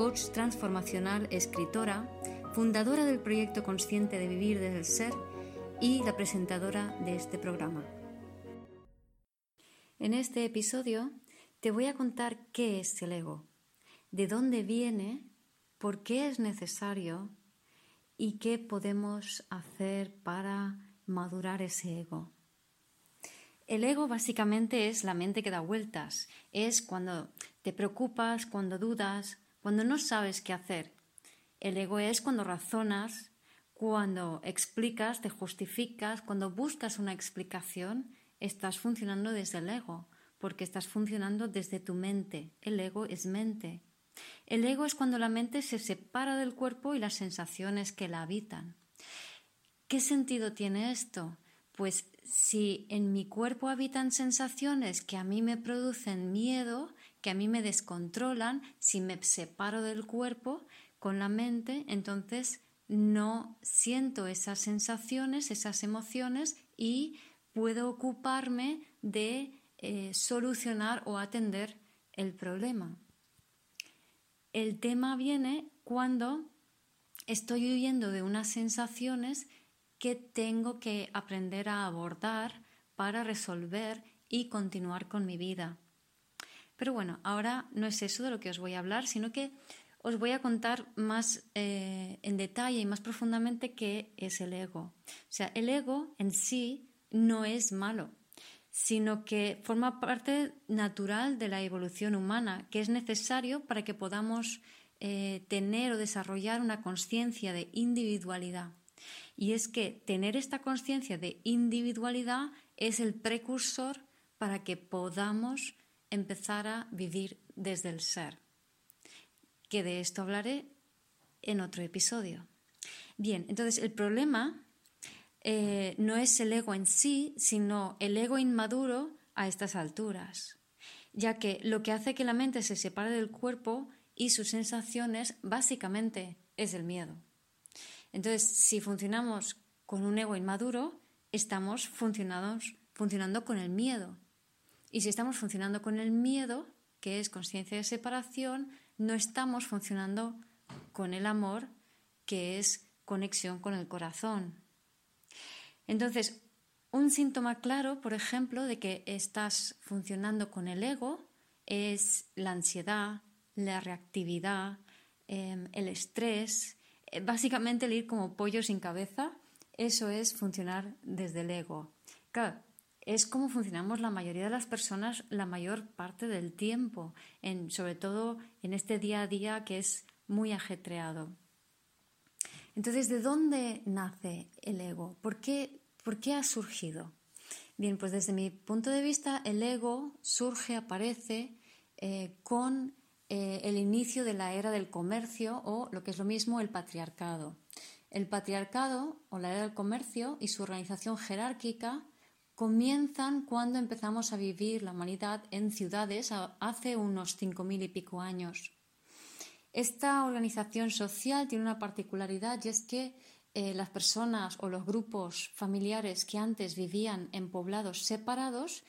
coach transformacional, escritora, fundadora del proyecto Consciente de Vivir desde el Ser y la presentadora de este programa. En este episodio te voy a contar qué es el ego, de dónde viene, por qué es necesario y qué podemos hacer para madurar ese ego. El ego básicamente es la mente que da vueltas, es cuando te preocupas, cuando dudas, cuando no sabes qué hacer. El ego es cuando razonas, cuando explicas, te justificas, cuando buscas una explicación, estás funcionando desde el ego, porque estás funcionando desde tu mente. El ego es mente. El ego es cuando la mente se separa del cuerpo y las sensaciones que la habitan. ¿Qué sentido tiene esto? Pues si en mi cuerpo habitan sensaciones que a mí me producen miedo, que a mí me descontrolan, si me separo del cuerpo con la mente, entonces no siento esas sensaciones, esas emociones y puedo ocuparme de eh, solucionar o atender el problema. El tema viene cuando estoy huyendo de unas sensaciones que tengo que aprender a abordar para resolver y continuar con mi vida. Pero bueno, ahora no es eso de lo que os voy a hablar, sino que os voy a contar más eh, en detalle y más profundamente qué es el ego. O sea, el ego en sí no es malo, sino que forma parte natural de la evolución humana, que es necesario para que podamos eh, tener o desarrollar una conciencia de individualidad. Y es que tener esta conciencia de individualidad es el precursor para que podamos empezar a vivir desde el ser. Que de esto hablaré en otro episodio. Bien, entonces el problema eh, no es el ego en sí, sino el ego inmaduro a estas alturas, ya que lo que hace que la mente se separe del cuerpo y sus sensaciones básicamente es el miedo. Entonces, si funcionamos con un ego inmaduro, estamos funcionando con el miedo, y si estamos funcionando con el miedo, que es conciencia de separación, no estamos funcionando con el amor, que es conexión con el corazón. Entonces, un síntoma claro, por ejemplo, de que estás funcionando con el ego es la ansiedad, la reactividad, em, el estrés, eh, básicamente el ir como pollo sin cabeza, eso es funcionar desde el ego. Claro, es como funcionamos la mayoría de las personas la mayor parte del tiempo, sobre todo en este día a día que es muy ajetreado. Entonces, ¿de dónde nace el ego? ¿Por qué, por qué ha surgido? Bien, pues desde mi punto de vista, el ego surge, aparece eh, con eh, el inicio de la era del comercio o, lo que es lo mismo, el patriarcado. El patriarcado o la era del comercio y su organización jerárquica comienzan cuando empezamos a vivir la humanidad en ciudades hace unos cinco mil y pico años. Esta organización social tiene una particularidad y es que eh, las personas o los grupos familiares que antes vivían en poblados separados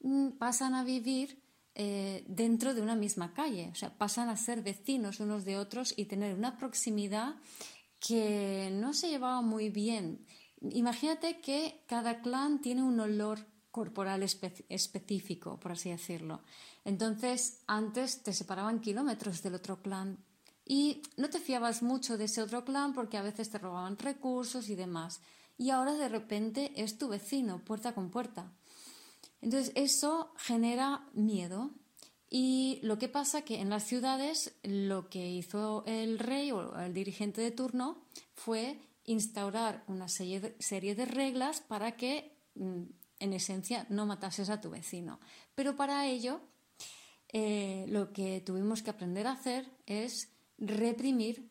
mm, pasan a vivir eh, dentro de una misma calle, o sea, pasan a ser vecinos unos de otros y tener una proximidad que no se llevaba muy bien Imagínate que cada clan tiene un olor corporal específico, por así decirlo. Entonces, antes te separaban kilómetros del otro clan y no te fiabas mucho de ese otro clan porque a veces te robaban recursos y demás. Y ahora de repente es tu vecino, puerta con puerta. Entonces, eso genera miedo. Y lo que pasa que en las ciudades lo que hizo el rey o el dirigente de turno fue instaurar una serie de reglas para que, mm, en esencia, no matases a tu vecino. Pero para ello, eh, lo que tuvimos que aprender a hacer es reprimir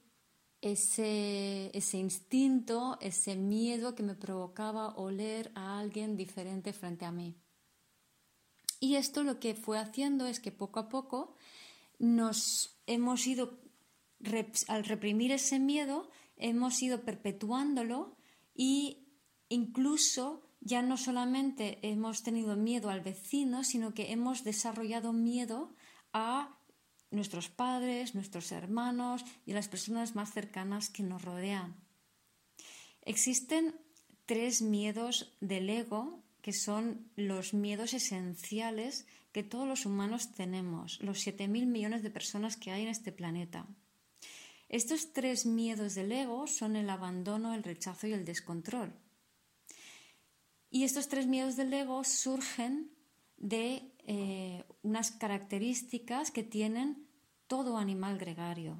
ese, ese instinto, ese miedo que me provocaba oler a alguien diferente frente a mí. Y esto lo que fue haciendo es que poco a poco nos hemos ido, al reprimir ese miedo, hemos ido perpetuándolo y incluso ya no solamente hemos tenido miedo al vecino, sino que hemos desarrollado miedo a nuestros padres, nuestros hermanos y a las personas más cercanas que nos rodean. Existen tres miedos del ego que son los miedos esenciales que todos los humanos tenemos, los 7.000 millones de personas que hay en este planeta. Estos tres miedos del ego son el abandono, el rechazo y el descontrol. Y estos tres miedos del ego surgen de eh, unas características que tienen todo animal gregario.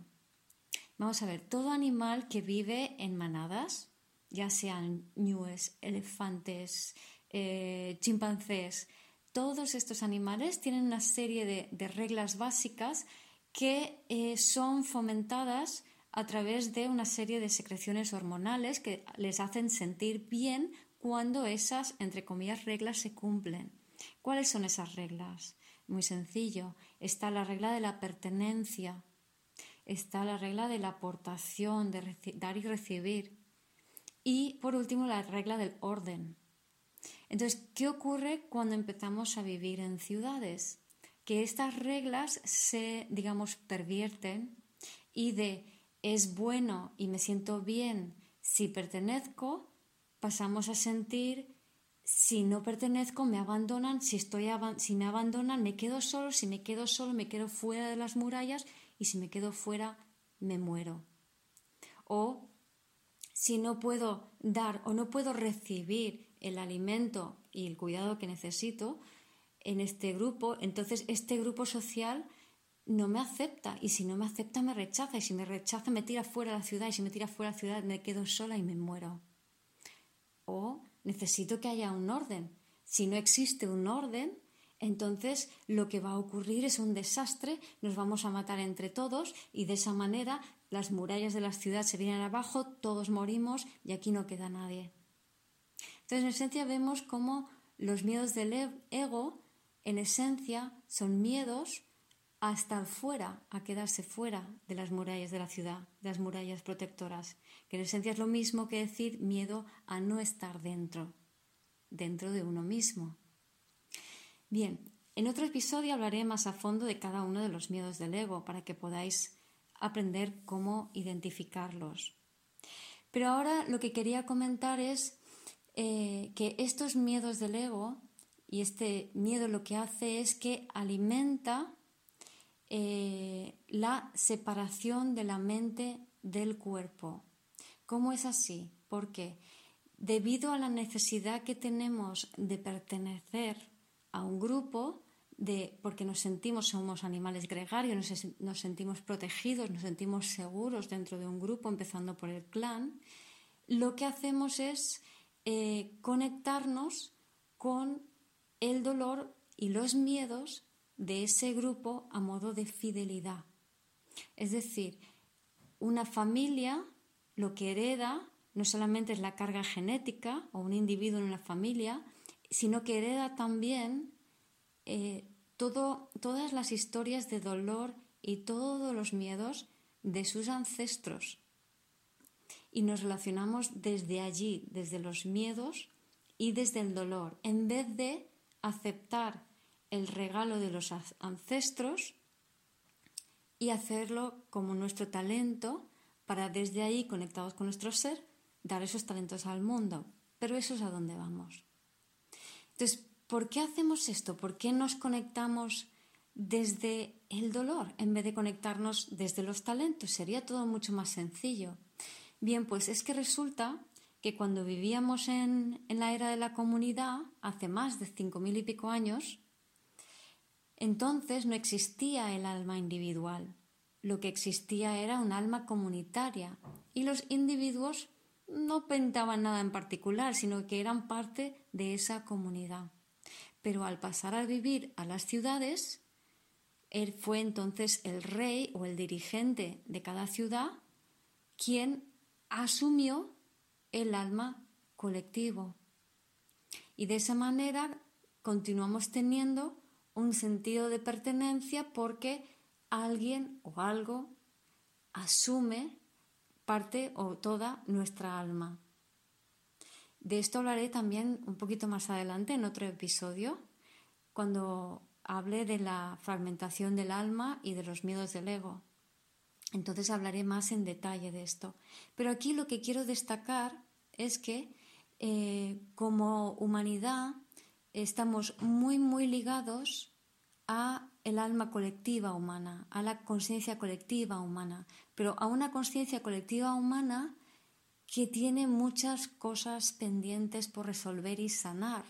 Vamos a ver, todo animal que vive en manadas, ya sean ñues, elefantes, eh, chimpancés, todos estos animales tienen una serie de, reglas básicas que eh, son fomentadas a través de una serie de secreciones hormonales que les hacen sentir bien cuando esas, entre comillas, reglas se cumplen. ¿Cuáles son esas reglas? Muy sencillo. Está la regla de la pertenencia, está la regla de la aportación, de dar y recibir. Y por último, la regla del orden. Entonces, ¿qué ocurre cuando empezamos a vivir en ciudades? Que estas reglas se, digamos, pervierten y de es bueno y me siento bien si pertenezco, pasamos a sentir si no pertenezco, me abandonan, si, estoy si me abandonan, me quedo solo, si me quedo solo, me quedo fuera de las murallas y si me quedo fuera, me muero. O si no puedo dar o no puedo recibir el alimento y el cuidado que necesito en este grupo, entonces este grupo social no me acepta y si no me acepta me rechaza y si me rechaza me tira fuera de la ciudad y si me tira fuera de la ciudad me quedo sola y me muero. O necesito que haya un orden. Si no existe un orden, entonces lo que va a ocurrir es un desastre, nos vamos a matar entre todos y de esa manera las murallas de la ciudad se vienen abajo, todos morimos y aquí no queda nadie. Entonces, en esencia vemos cómo los miedos del e-, ego, en esencia, son miedos a estar fuera, a quedarse fuera de las murallas de la ciudad, de las murallas protectoras, que en esencia es lo mismo que decir miedo a no estar dentro, dentro de uno mismo. Bien, en otro episodio hablaré más a fondo de cada uno de los miedos del ego para que podáis aprender cómo identificarlos. Pero ahora lo que quería comentar es eh, que estos miedos del ego y este miedo lo que hace es que alimenta eh, la separación de la mente del cuerpo. ¿Cómo es así? Porque debido a la necesidad que tenemos de pertenecer a un grupo, de, porque nos sentimos, somos animales gregarios, nos, sentimos protegidos, nos sentimos seguros dentro de un grupo, empezando por el clan, lo que hacemos es eh, conectarnos con el dolor y los miedos de ese grupo a modo de fidelidad. Es decir, una familia lo que hereda no solamente es la carga genética o un individuo en una familia, sino que hereda también eh, todas las historias de dolor y todos los miedos de sus ancestros y nos relacionamos desde allí, desde los miedos y desde el dolor, en vez de aceptar el regalo de los ancestros y hacerlo como nuestro talento para desde ahí, conectados con nuestro ser, dar esos talentos al mundo. Pero eso es a dónde vamos. Entonces, ¿por qué hacemos esto? ¿Por qué nos conectamos desde el dolor en vez de conectarnos desde los talentos? Sería todo mucho más sencillo. Bien, pues es que resulta que cuando vivíamos en, la era de la comunidad, hace más de cinco mil y pico años, entonces no existía el alma individual. Lo que existía era un alma comunitaria y los individuos no pintaban nada en particular, sino que eran parte de esa comunidad. Pero al pasar a vivir a las ciudades, él fue entonces el rey o el dirigente de cada ciudad quien asumió el alma colectivo. Y de esa manera continuamos teniendo un sentido de pertenencia porque alguien o algo asume parte o toda nuestra alma. De esto hablaré también un poquito más adelante en otro episodio, cuando hable de la fragmentación del alma y de los miedos del ego. Entonces hablaré más en detalle de esto. Pero aquí lo que quiero destacar es que eh, como humanidad estamos muy, muy ligados a el alma colectiva humana, a la conciencia colectiva humana, pero a una conciencia colectiva humana que tiene muchas cosas pendientes por resolver y sanar.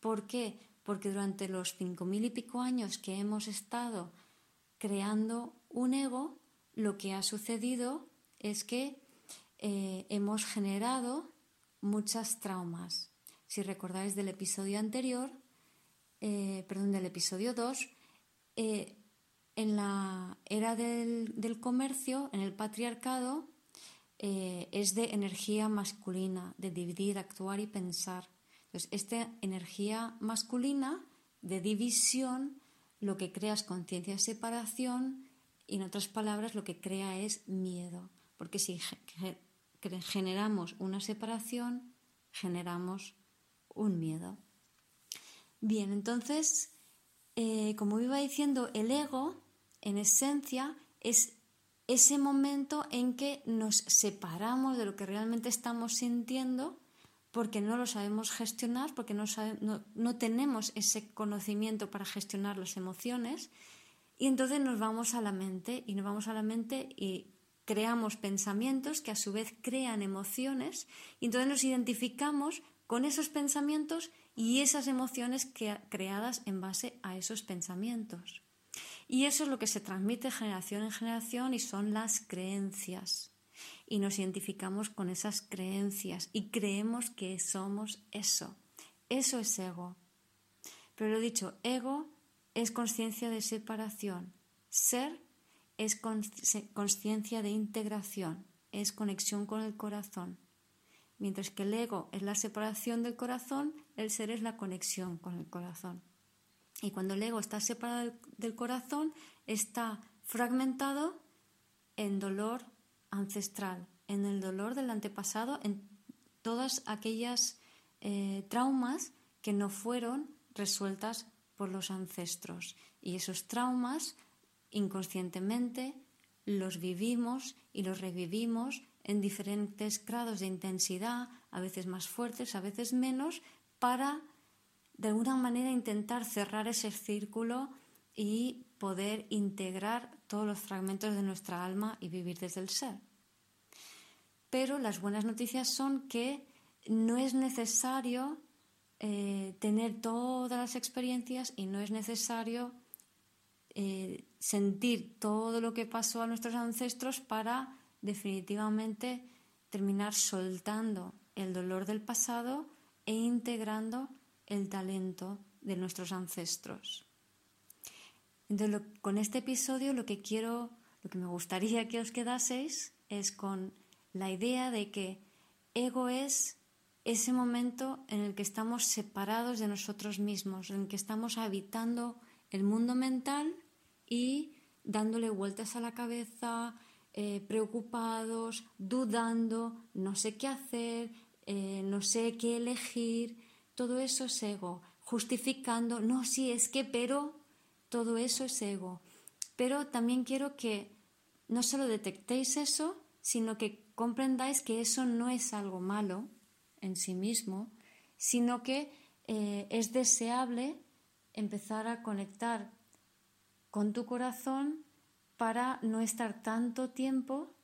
¿Por qué? Porque durante los cinco mil y pico años que hemos estado creando un ego, lo que ha sucedido es que eh, hemos generado muchas traumas. Si recordáis del episodio anterior, eh, perdón, del episodio 2, eh, en la era del, comercio, en el patriarcado, es de energía masculina, de dividir, actuar y pensar. Entonces, esta energía masculina de división lo que crea es conciencia de separación y en otras palabras lo que crea es miedo, porque si generamos una separación, generamos un miedo. Bien, entonces, eh, como iba diciendo, el ego, en esencia, es ese momento en que nos separamos de lo que realmente estamos sintiendo porque no lo sabemos gestionar, porque no, no, tenemos ese conocimiento para gestionar las emociones y entonces nos vamos a la mente y nos vamos a la mente y creamos pensamientos que a su vez crean emociones y entonces nos identificamos con esos pensamientos y esas emociones creadas en base a esos pensamientos. Y eso es lo que se transmite generación en generación y son las creencias. Y nos identificamos con esas creencias y creemos que somos eso. Eso es ego. Pero lo dicho, ego es conciencia de separación. Ser es conciencia de integración, es conexión con el corazón. Mientras que el ego es la separación del corazón, el ser es la conexión con el corazón. Y cuando el ego está separado del corazón, está fragmentado en dolor ancestral, en el dolor del antepasado, en todas aquellas eh, traumas que no fueron resueltas por los ancestros. Y esos traumas, inconscientemente, los vivimos y los revivimos en diferentes grados de intensidad, a veces más fuertes, a veces menos, para de alguna manera intentar cerrar ese círculo y poder integrar todos los fragmentos de nuestra alma y vivir desde el ser. Pero las buenas noticias son que no es necesario eh, tener todas las experiencias y no es necesario eh, sentir todo lo que pasó a nuestros ancestros para definitivamente terminar soltando el dolor del pasado e integrando el talento de nuestros ancestros. Entonces, con este episodio lo que quiero, lo que me gustaría que os quedaseis es con la idea de que ego es ese momento en el que estamos separados de nosotros mismos, en el que estamos habitando el mundo mental y dándole vueltas a la cabeza, eh, preocupados, dudando, no sé qué hacer, eh, no sé qué elegir, todo eso es ego, justificando, no, sí, es que, pero, todo eso es ego. Pero también quiero que no solo detectéis eso, sino que comprendáis que eso no es algo malo, en sí mismo, sino que eh, es deseable empezar a conectar con tu corazón para no estar tanto tiempo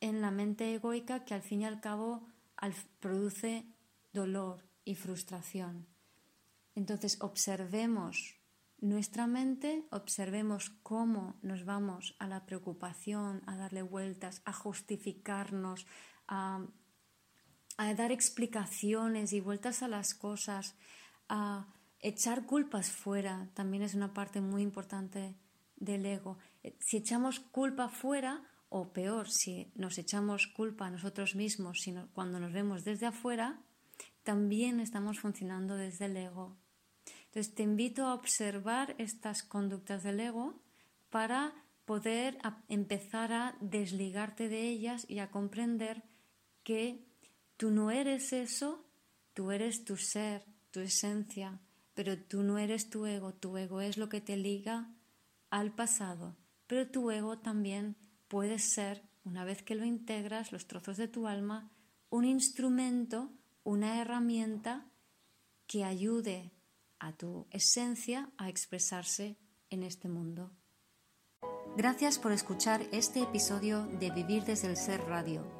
en la mente egoica que al fin y al cabo produce dolor y frustración. Entonces observemos nuestra mente, observemos cómo nos vamos a la preocupación, a darle vueltas, a justificarnos, a a dar explicaciones y vueltas a las cosas, a echar culpas fuera, también es una parte muy importante del ego. Si echamos culpa fuera, o peor, si nos echamos culpa a nosotros mismos sino cuando nos vemos desde afuera, también estamos funcionando desde el ego. Entonces te invito a observar estas conductas del ego para poder empezar a desligarte de ellas y a comprender que tú no eres eso, tú eres tu ser, tu esencia, pero tú no eres tu ego, tu ego es lo que te liga al pasado, pero tu ego también puede ser, una vez que lo integras, los trozos de tu alma, un instrumento, una herramienta que ayude a tu esencia a expresarse en este mundo. Gracias por escuchar este episodio de Vivir desde el Ser Radio.